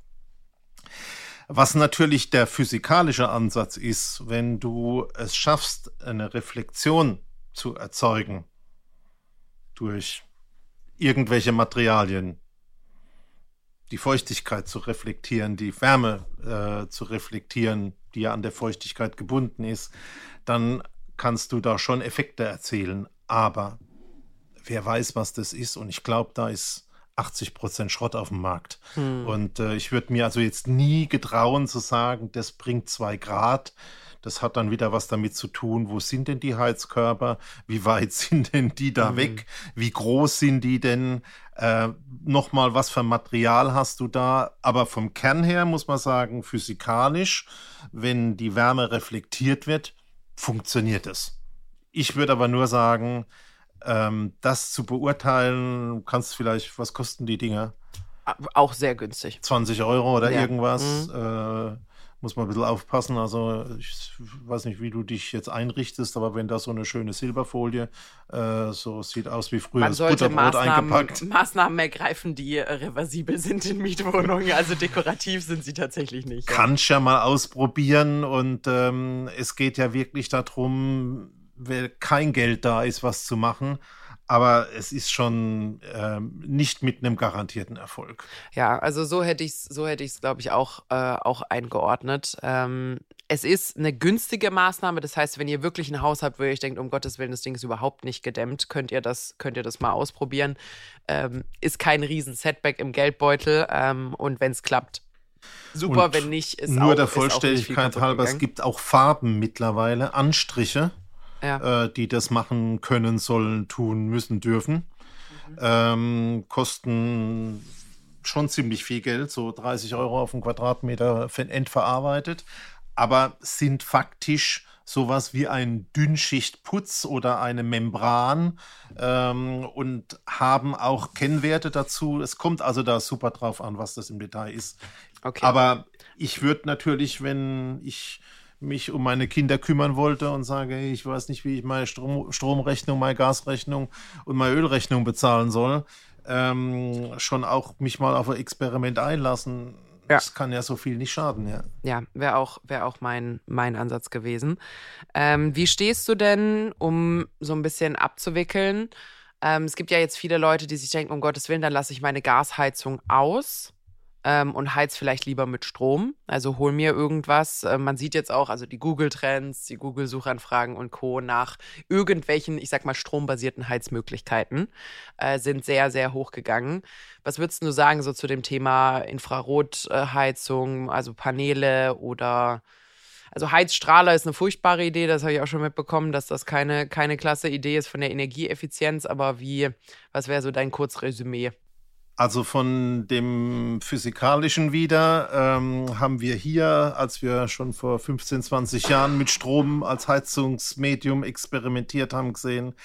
Was natürlich der physikalische Ansatz ist, wenn du es schaffst, eine Reflexion zu erzeugen durch irgendwelche Materialien, die Feuchtigkeit zu reflektieren, die Wärme äh, zu reflektieren, die ja an der Feuchtigkeit gebunden ist, dann kannst du da schon Effekte erzielen. Aber wer weiß, was das ist. Und ich glaube, da ist 80 Prozent Schrott auf dem Markt. Hm. Und äh, ich würde mir also jetzt nie getrauen zu sagen, das bringt zwei Grad. Das hat dann wieder was damit zu tun, wo sind denn die Heizkörper? Wie weit sind denn die da mhm. weg? Wie groß sind die denn? Äh, Nochmal, was für Material hast du da? Aber vom Kern her muss man sagen, physikalisch, wenn die Wärme reflektiert wird, funktioniert es. Ich würde aber nur sagen, ähm, das zu beurteilen, kannst vielleicht, was kosten die Dinger? Auch sehr günstig. 20 Euro oder ja. irgendwas. Mhm. Äh, muss man ein bisschen aufpassen. Also ich weiß nicht, wie du dich jetzt einrichtest, aber wenn da so eine schöne Silberfolie äh, so sieht aus wie früher das Butterbrot Maßnahmen, eingepackt. Maßnahmen ergreifen, die reversibel sind in Mietwohnungen. Also dekorativ sind sie tatsächlich nicht. Kannst ja mal ausprobieren und ähm, es geht ja wirklich darum, wenn kein Geld da ist, was zu machen aber es ist schon ähm, nicht mit einem garantierten Erfolg. Ja, also so hätte ich es, so hätte ich es, glaube ich, auch, äh, auch eingeordnet. Ähm, es ist eine günstige Maßnahme. Das heißt, wenn ihr wirklich ein Haus habt, wo ihr euch denkt, um Gottes Willen, das Ding ist überhaupt nicht gedämmt, könnt ihr das, könnt ihr das mal ausprobieren. Ähm, ist kein riesen Setback im Geldbeutel. Ähm, und wenn es klappt, super. Und wenn nicht, ist nur auch, der Vollständigkeit halber, es gibt auch Farben mittlerweile, Anstriche ja. äh, die das machen können, sollen, tun, müssen, dürfen. Mhm. Ähm, kosten schon ziemlich viel Geld, so 30 Euro auf den Quadratmeter entverarbeitet, aber sind faktisch sowas wie ein Dünnschichtputz oder eine Membran ähm, und haben auch Kennwerte dazu. Es kommt also da super drauf an, was das im Detail ist. Okay. Aber ich würde natürlich, wenn ich mich um meine Kinder kümmern wollte und sage, hey, ich weiß nicht, wie ich meine Strom, Stromrechnung, meine Gasrechnung und meine Ölrechnung bezahlen soll, ähm, schon auch mich mal auf ein Experiment einlassen. Ja. Das kann ja so viel nicht schaden, ja. Ja, wäre auch, wär auch mein, mein Ansatz gewesen. Ähm, wie stehst du denn, um so ein bisschen abzuwickeln? Ähm, es gibt ja jetzt viele Leute, die sich denken, um Gottes Willen, dann lasse ich meine Gasheizung aus ähm, und heiz vielleicht lieber mit Strom. Also hol mir irgendwas. Äh, man sieht jetzt auch, also die Google-Trends, die Google-Suchanfragen und Co. nach irgendwelchen, ich sag mal, strombasierten Heizmöglichkeiten äh, sind sehr, sehr hoch gegangen. Was würdest du sagen so zu dem Thema Infrarotheizung, also Paneele oder also Heizstrahler ist eine furchtbare Idee, das habe ich auch schon mitbekommen, dass das keine, keine klasse Idee ist von der Energieeffizienz, aber wie, was wäre so dein Kurzresümee? Also von dem Physikalischen wieder ähm, haben wir hier, als wir schon vor 15, 20 Jahren mit Strom als Heizungsmedium experimentiert haben, gesehen,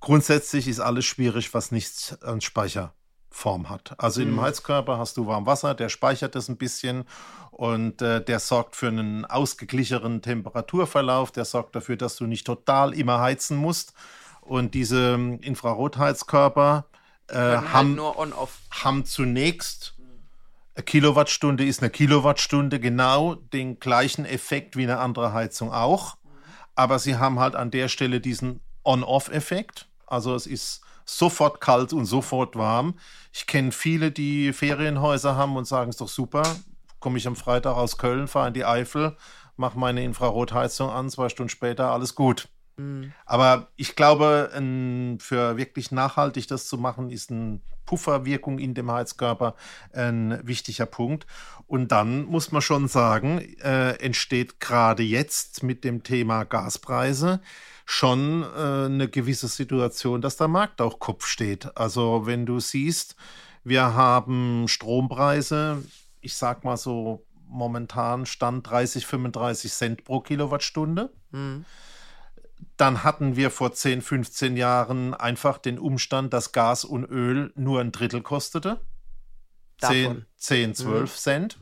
grundsätzlich ist alles schwierig, was nichts an Speicherform hat. Also mhm. im Heizkörper hast du warm Wasser, der speichert das ein bisschen und äh, der sorgt für einen ausgeglichenen Temperaturverlauf, der sorgt dafür, dass du nicht total immer heizen musst. Und diese ähm, Infrarotheizkörper, äh, halt haben, haben zunächst eine Kilowattstunde ist eine Kilowattstunde genau den gleichen Effekt wie eine andere Heizung auch. Aber sie haben halt an der Stelle diesen On-Off-Effekt. Also es ist sofort kalt und sofort warm. Ich kenne viele, die Ferienhäuser haben und sagen, es ist doch super. Komme ich am Freitag aus Köln, fahre in die Eifel, mache meine Infrarotheizung an, zwei Stunden später, alles gut. Mhm. Aber ich glaube, ein, für wirklich nachhaltig das zu machen, ist eine Pufferwirkung in dem Heizkörper ein wichtiger Punkt. Und dann muss man schon sagen, äh, entsteht gerade jetzt mit dem Thema Gaspreise schon äh, eine gewisse Situation, dass der Markt auch Kopf steht. Also wenn du siehst, wir haben Strompreise, ich sag mal so momentan Stand 30, 35 Cent pro Kilowattstunde. Mhm dann hatten wir vor 10, 15 Jahren einfach den Umstand, dass Gas und Öl nur ein Drittel kostete. Davon. 10, 10 12 mhm. Cent.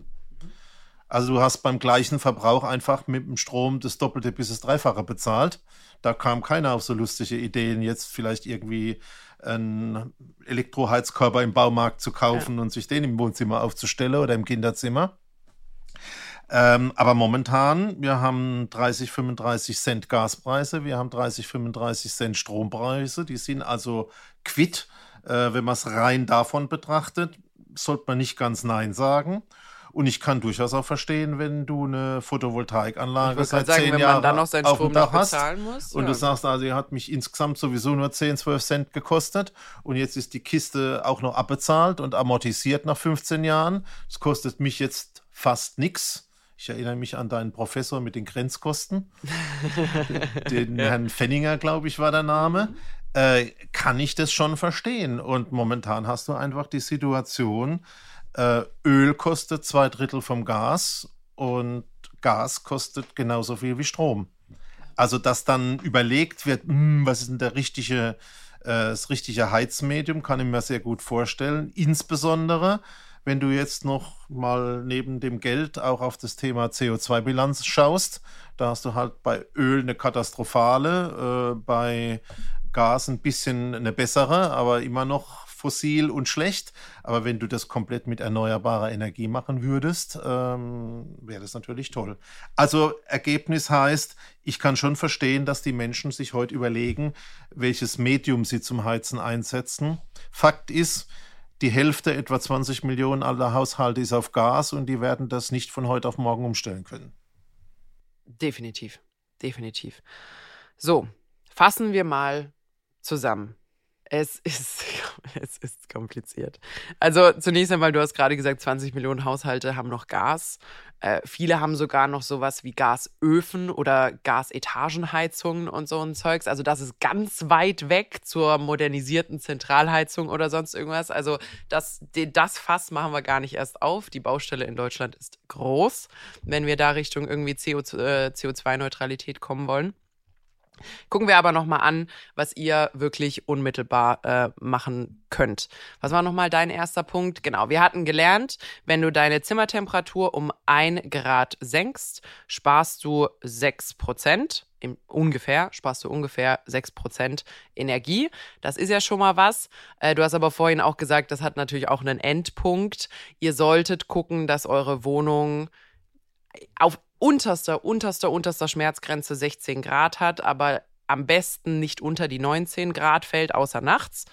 Also du hast beim gleichen Verbrauch einfach mit dem Strom das Doppelte bis das Dreifache bezahlt. Da kam keiner auf so lustige Ideen, jetzt vielleicht irgendwie einen Elektroheizkörper im Baumarkt zu kaufen ja. und sich den im Wohnzimmer aufzustellen oder im Kinderzimmer. Ähm, aber momentan, wir haben 30, 35 Cent Gaspreise, wir haben 30, 35 Cent Strompreise. Die sind also quitt, äh, wenn man es rein davon betrachtet. sollte man nicht ganz Nein sagen. Und ich kann durchaus auch verstehen, wenn du eine Photovoltaikanlage seit sagen, zehn wenn Jahren man dann noch seinen auf Strom dem Dach noch hast bezahlen muss. und ja. du sagst, also, er hat mich insgesamt sowieso nur 10, 12 Cent gekostet und jetzt ist die Kiste auch noch abbezahlt und amortisiert nach 15 Jahren. Das kostet mich jetzt fast nichts. Ich erinnere mich an deinen Professor mit den Grenzkosten. den Herrn Fenninger, glaube ich, war der Name. Äh, kann ich das schon verstehen. Und momentan hast du einfach die Situation, äh, Öl kostet zwei Drittel vom Gas und Gas kostet genauso viel wie Strom. Also, dass dann überlegt wird, hm, was ist denn der richtige, äh, das richtige Heizmedium, kann ich mir sehr gut vorstellen. Insbesondere, wenn du jetzt noch mal neben dem Geld auch auf das Thema CO2-Bilanz schaust, da hast du halt bei Öl eine katastrophale, äh, bei Gas ein bisschen eine bessere, aber immer noch fossil und schlecht. Aber wenn du das komplett mit erneuerbarer Energie machen würdest, ähm, wäre das natürlich toll. Also Ergebnis heißt, ich kann schon verstehen, dass die Menschen sich heute überlegen, welches Medium sie zum Heizen einsetzen. Fakt ist, die Hälfte, etwa 20 Millionen aller Haushalte ist auf Gas und die werden das nicht von heute auf morgen umstellen können. Definitiv, definitiv. So, fassen wir mal zusammen. Es ist, es ist kompliziert. Also zunächst einmal, du hast gerade gesagt, 20 Millionen Haushalte haben noch Gas. Äh, viele haben sogar noch sowas wie Gasöfen oder Gasetagenheizungen und so ein Zeugs. Also das ist ganz weit weg zur modernisierten Zentralheizung oder sonst irgendwas. Also das, das Fass machen wir gar nicht erst auf. Die Baustelle in Deutschland ist groß, wenn wir da Richtung irgendwie CO, äh, CO2-Neutralität kommen wollen. Gucken wir aber nochmal an, was ihr wirklich unmittelbar äh, machen könnt. Was war nochmal dein erster Punkt? Genau, wir hatten gelernt, wenn du deine Zimmertemperatur um ein Grad senkst, sparst du sechs Prozent. ungefähr, sparst du ungefähr sechs Prozent Energie. Das ist ja schon mal was. Äh, du hast aber vorhin auch gesagt, das hat natürlich auch einen Endpunkt. Ihr solltet gucken, dass eure Wohnung auf unterster, unterster, unterster Schmerzgrenze 16 Grad hat, aber am besten nicht unter die 19 Grad fällt, außer nachts.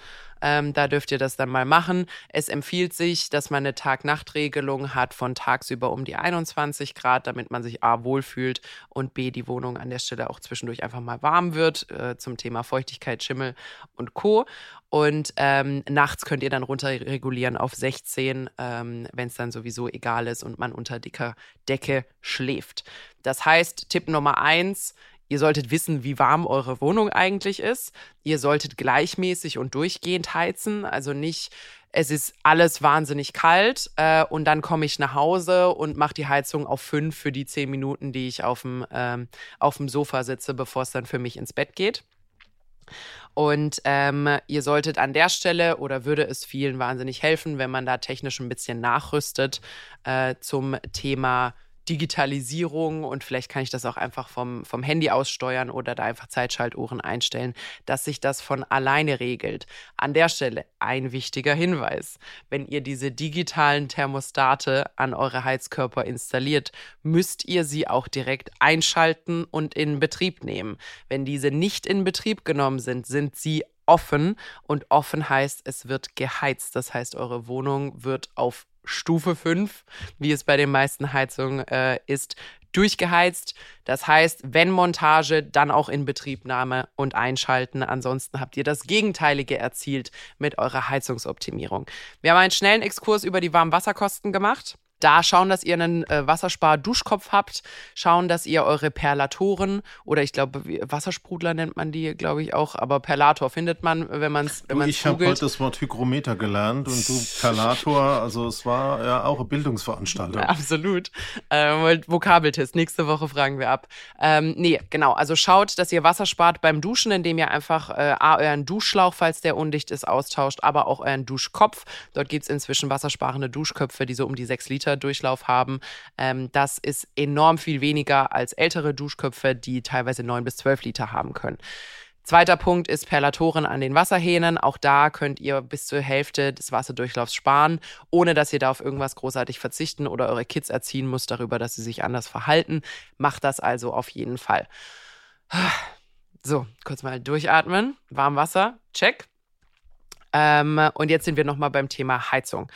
Ähm, da dürft ihr das dann mal machen. Es empfiehlt sich, dass man eine Tag-Nacht-Regelung hat von tagsüber um die 21 Grad, damit man sich A wohlfühlt und B die Wohnung an der Stelle auch zwischendurch einfach mal warm wird äh, zum Thema Feuchtigkeit, Schimmel und Co. Und ähm, nachts könnt ihr dann runterregulieren auf 16, ähm, wenn es dann sowieso egal ist und man unter dicker Decke schläft. Das heißt, Tipp Nummer eins, Ihr solltet wissen, wie warm eure Wohnung eigentlich ist. Ihr solltet gleichmäßig und durchgehend heizen, also nicht es ist alles wahnsinnig kalt äh, und dann komme ich nach Hause und mache die Heizung auf fünf für die zehn Minuten, die ich auf dem, ähm, auf dem Sofa sitze, bevor es dann für mich ins Bett geht. Und ähm, ihr solltet an der Stelle oder würde es vielen wahnsinnig helfen, wenn man da technisch ein bisschen nachrüstet äh, zum Thema Digitalisierung und vielleicht kann ich das auch einfach vom, vom Handy aus steuern oder da einfach Zeitschaltuhren einstellen, dass sich das von alleine regelt. An der Stelle ein wichtiger Hinweis. Wenn ihr diese digitalen Thermostate an eure Heizkörper installiert, müsst ihr sie auch direkt einschalten und in Betrieb nehmen. Wenn diese nicht in Betrieb genommen sind, sind sie offen und offen heißt, es wird geheizt. Das heißt, eure Wohnung wird auf Stufe 5, wie es bei den meisten Heizungen äh, ist, durchgeheizt. Das heißt, wenn Montage, dann auch in Betriebnahme und einschalten. Ansonsten habt ihr das Gegenteilige erzielt mit eurer Heizungsoptimierung. Wir haben einen schnellen Exkurs über die Warmwasserkosten gemacht da schauen, dass ihr einen äh, Wasserspar-Duschkopf habt, schauen, dass ihr eure Perlatoren oder ich glaube, Wassersprudler nennt man die, glaube ich auch, aber Perlator findet man, wenn man es wenn man's Ich habe heute das Wort Hygrometer gelernt und du Perlator, also es war ja auch eine Bildungsveranstaltung. absolut. Ähm, Vokabeltest, nächste Woche fragen wir ab. Ähm, nee, genau, also schaut, dass ihr Wasser spart beim Duschen, indem ihr einfach äh, A, euren Duschschlauch, falls der undicht ist, austauscht, aber auch euren Duschkopf. Dort gibt es inzwischen wassersparende Duschköpfe, die so um die sechs Liter Liter Durchlauf haben. Ähm, das ist enorm viel weniger als ältere Duschköpfe, die teilweise 9 bis 12 Liter haben können. Zweiter Punkt ist Perlatoren an den Wasserhähnen. Auch da könnt ihr bis zur Hälfte des Wasserdurchlaufs sparen, ohne dass ihr da auf irgendwas großartig verzichten oder eure Kids erziehen müsst darüber, dass sie sich anders verhalten. Macht das also auf jeden Fall. So, kurz mal durchatmen. Warmwasser, check. Ähm, und jetzt sind wir nochmal beim Thema Heizung.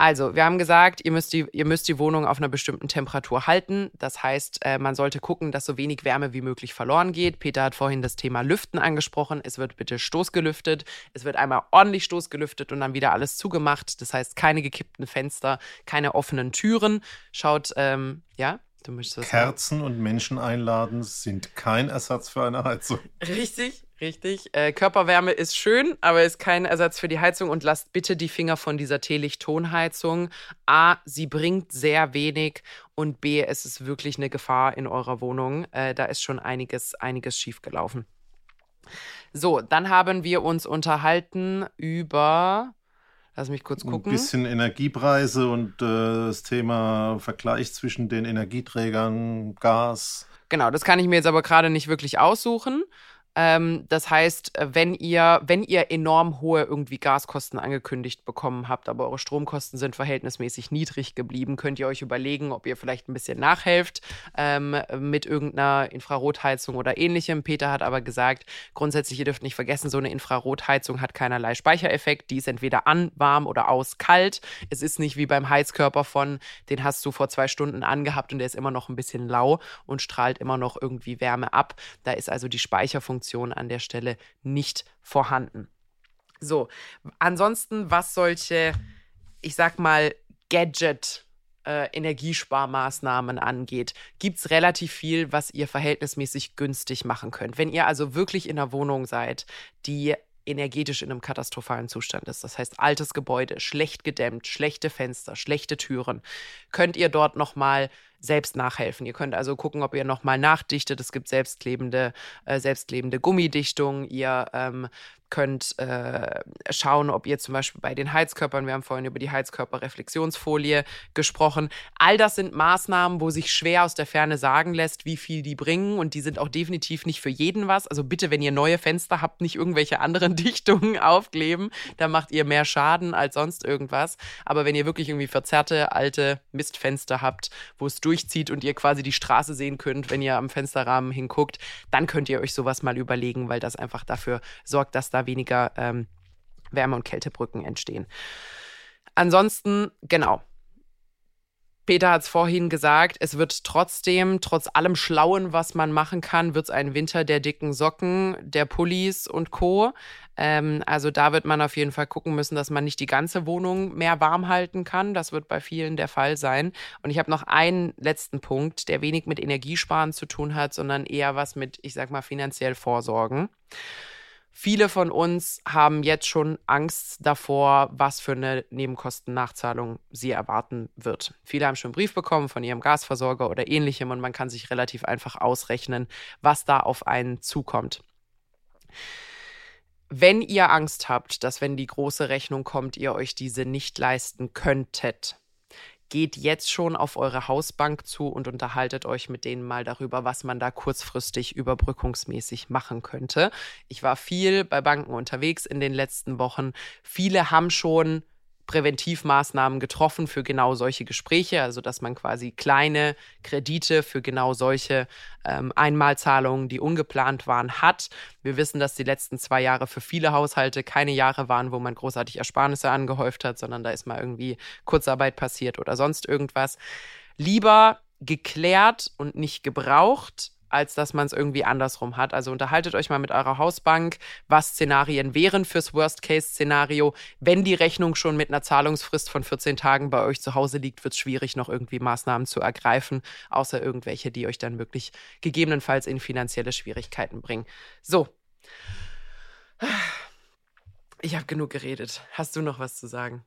Also, wir haben gesagt, ihr müsst, die, ihr müsst die Wohnung auf einer bestimmten Temperatur halten. Das heißt, äh, man sollte gucken, dass so wenig Wärme wie möglich verloren geht. Peter hat vorhin das Thema Lüften angesprochen. Es wird bitte stoßgelüftet. Es wird einmal ordentlich stoßgelüftet und dann wieder alles zugemacht. Das heißt, keine gekippten Fenster, keine offenen Türen. Schaut, ähm, ja, Du Kerzen und Menschen einladen sind kein Ersatz für eine Heizung. Richtig, richtig. Äh, Körperwärme ist schön, aber ist kein Ersatz für die Heizung. Und lasst bitte die Finger von dieser Teelicht-Tonheizung. A, sie bringt sehr wenig und B, es ist wirklich eine Gefahr in eurer Wohnung. Äh, da ist schon einiges, einiges schiefgelaufen. So, dann haben wir uns unterhalten über Lass mich kurz gucken. Ein bisschen Energiepreise und äh, das Thema Vergleich zwischen den Energieträgern, Gas. Genau, das kann ich mir jetzt aber gerade nicht wirklich aussuchen. Ähm, das heißt, äh, wenn ihr, wenn ihr enorm hohe irgendwie Gaskosten angekündigt bekommen habt, aber eure Stromkosten sind verhältnismäßig niedrig geblieben, könnt ihr euch überlegen, ob ihr vielleicht ein bisschen nachhelft ähm, mit irgendeiner Infrarotheizung oder ähnlichem. Peter hat aber gesagt, grundsätzlich, ihr dürft nicht vergessen, so eine Infrarotheizung hat keinerlei Speichereffekt. Die ist entweder an, warm oder aus, kalt. Es ist nicht wie beim Heizkörper von, den hast du vor zwei Stunden angehabt und der ist immer noch ein bisschen lau und strahlt immer noch irgendwie Wärme ab. Da ist also die Speicherfunktion Funktion an der Stelle nicht vorhanden. So, ansonsten, was solche, ich sag mal, Gadget- äh, Energiesparmaßnahmen angeht, gibt es relativ viel, was ihr verhältnismäßig günstig machen könnt. Wenn ihr also wirklich in einer Wohnung seid, die energetisch in einem katastrophalen Zustand ist. Das heißt, altes Gebäude, schlecht gedämmt, schlechte Fenster, schlechte Türen, könnt ihr dort nochmal selbst nachhelfen. Ihr könnt also gucken, ob ihr nochmal nachdichtet. Es gibt selbstklebende, äh, selbstklebende Gummidichtung. Ihr ähm, könnt äh, schauen, ob ihr zum Beispiel bei den Heizkörpern, wir haben vorhin über die Heizkörperreflexionsfolie gesprochen, all das sind Maßnahmen, wo sich schwer aus der Ferne sagen lässt, wie viel die bringen und die sind auch definitiv nicht für jeden was. Also bitte, wenn ihr neue Fenster habt, nicht irgendwelche anderen Dichtungen aufkleben, da macht ihr mehr Schaden als sonst irgendwas. Aber wenn ihr wirklich irgendwie verzerrte alte Mistfenster habt, wo es durchzieht und ihr quasi die Straße sehen könnt, wenn ihr am Fensterrahmen hinguckt, dann könnt ihr euch sowas mal überlegen, weil das einfach dafür sorgt, dass da da weniger ähm, Wärme- und Kältebrücken entstehen. Ansonsten, genau. Peter hat es vorhin gesagt, es wird trotzdem, trotz allem Schlauen, was man machen kann, wird es ein Winter der dicken Socken, der Pullis und Co. Ähm, also da wird man auf jeden Fall gucken müssen, dass man nicht die ganze Wohnung mehr warm halten kann. Das wird bei vielen der Fall sein. Und ich habe noch einen letzten Punkt, der wenig mit Energiesparen zu tun hat, sondern eher was mit, ich sag mal, finanziell Vorsorgen. Viele von uns haben jetzt schon Angst davor, was für eine Nebenkostennachzahlung sie erwarten wird. Viele haben schon einen Brief bekommen von ihrem Gasversorger oder ähnlichem und man kann sich relativ einfach ausrechnen, was da auf einen zukommt. Wenn ihr Angst habt, dass wenn die große Rechnung kommt, ihr euch diese nicht leisten könntet, geht jetzt schon auf eure Hausbank zu und unterhaltet euch mit denen mal darüber, was man da kurzfristig überbrückungsmäßig machen könnte. Ich war viel bei Banken unterwegs in den letzten Wochen. Viele haben schon Präventivmaßnahmen getroffen für genau solche Gespräche, also dass man quasi kleine Kredite für genau solche ähm, Einmalzahlungen, die ungeplant waren, hat. Wir wissen, dass die letzten zwei Jahre für viele Haushalte keine Jahre waren, wo man großartig Ersparnisse angehäuft hat, sondern da ist mal irgendwie Kurzarbeit passiert oder sonst irgendwas. Lieber geklärt und nicht gebraucht, als dass man es irgendwie andersrum hat. Also unterhaltet euch mal mit eurer Hausbank, was Szenarien wären fürs Worst-Case-Szenario. Wenn die Rechnung schon mit einer Zahlungsfrist von 14 Tagen bei euch zu Hause liegt, wird es schwierig, noch irgendwie Maßnahmen zu ergreifen, außer irgendwelche, die euch dann wirklich gegebenenfalls in finanzielle Schwierigkeiten bringen. So. Ich habe genug geredet. Hast du noch was zu sagen?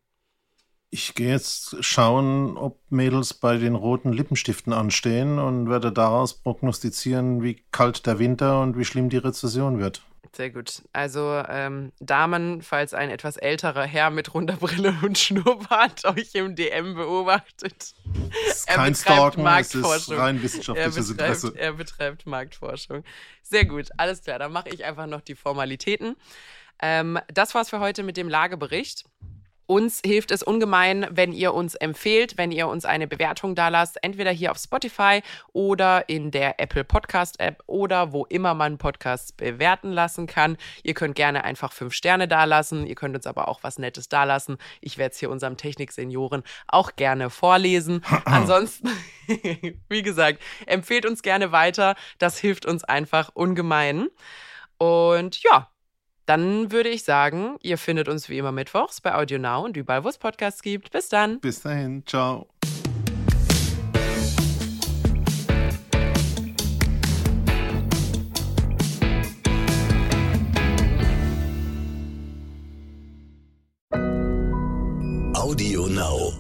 Ich gehe jetzt schauen, ob Mädels bei den roten Lippenstiften anstehen und werde daraus prognostizieren, wie kalt der Winter und wie schlimm die Rezession wird. Sehr gut. Also ähm, Damen, falls ein etwas älterer Herr mit runder Brille und Schnurrbart euch im DM beobachtet. Das ist kein Stalken, es ist rein wissenschaftliches er betreibt, Interesse. Er betreibt Marktforschung. Sehr gut, alles klar. Dann mache ich einfach noch die Formalitäten. Ähm, das war's für heute mit dem Lagebericht. Uns hilft es ungemein, wenn ihr uns empfehlt, wenn ihr uns eine Bewertung da lasst, entweder hier auf Spotify oder in der Apple Podcast App oder wo immer man Podcasts bewerten lassen kann. Ihr könnt gerne einfach fünf Sterne dalassen. Ihr könnt uns aber auch was Nettes dalassen. Ich werde es hier unserem Techniksenioren auch gerne vorlesen. Ansonsten, wie gesagt, empfehlt uns gerne weiter. Das hilft uns einfach ungemein. Und ja, dann würde ich sagen, ihr findet uns wie immer mittwochs bei Audio Now und überall, wo es Podcasts gibt. Bis dann. Bis dahin. Ciao. Audio Now.